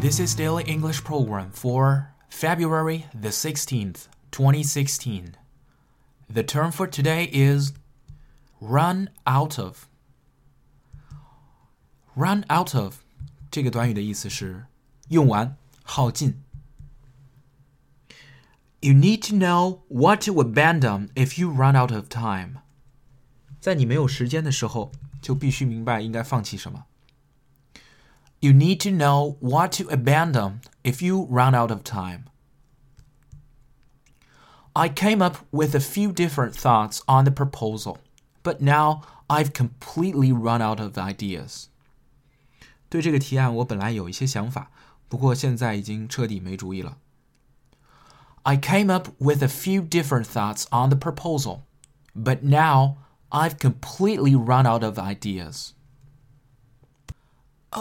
This is Daily English Program for February the 16th, 2016. The term for today is run out of. Run out of 这个短语的意思是用完、耗尽。You need to know what to abandon if you run out of time. 在你没有时间的时候，就必须明白应该放弃什么。 You need to know what to abandon if you run out of time. I came up with a few different thoughts on the proposal, but now I've completely run out of ideas. 对这个提案，我本来有一些想法，不过现在已经彻底没主意了。I came up with a few different thoughts on the proposal, but now I've completely run out of ideas.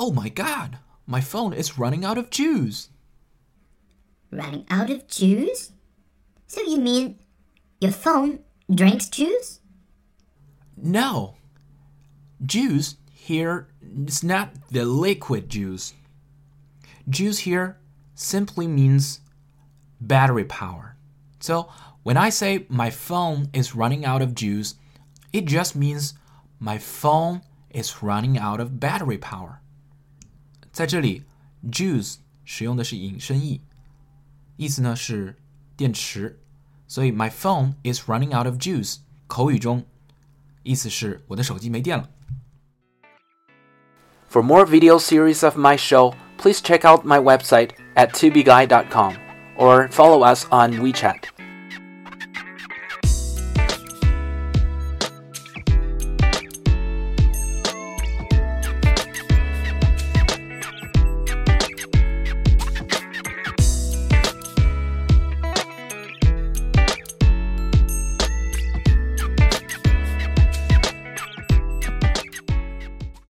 Oh my god, my phone is running out of juice. Running out of juice? So you mean your phone drinks juice? No. Juice here is not the liquid juice. Juice here simply means battery power. So when I say my phone is running out of juice, it just means my phone is running out of battery power. 在这里，juice 使用的是引申义，意思呢是电池，所以 my phone is running out of juice。口语中，意思是我的手机没电了。For more video series of my show, please check out my website at tubeguy.com or follow us on WeChat.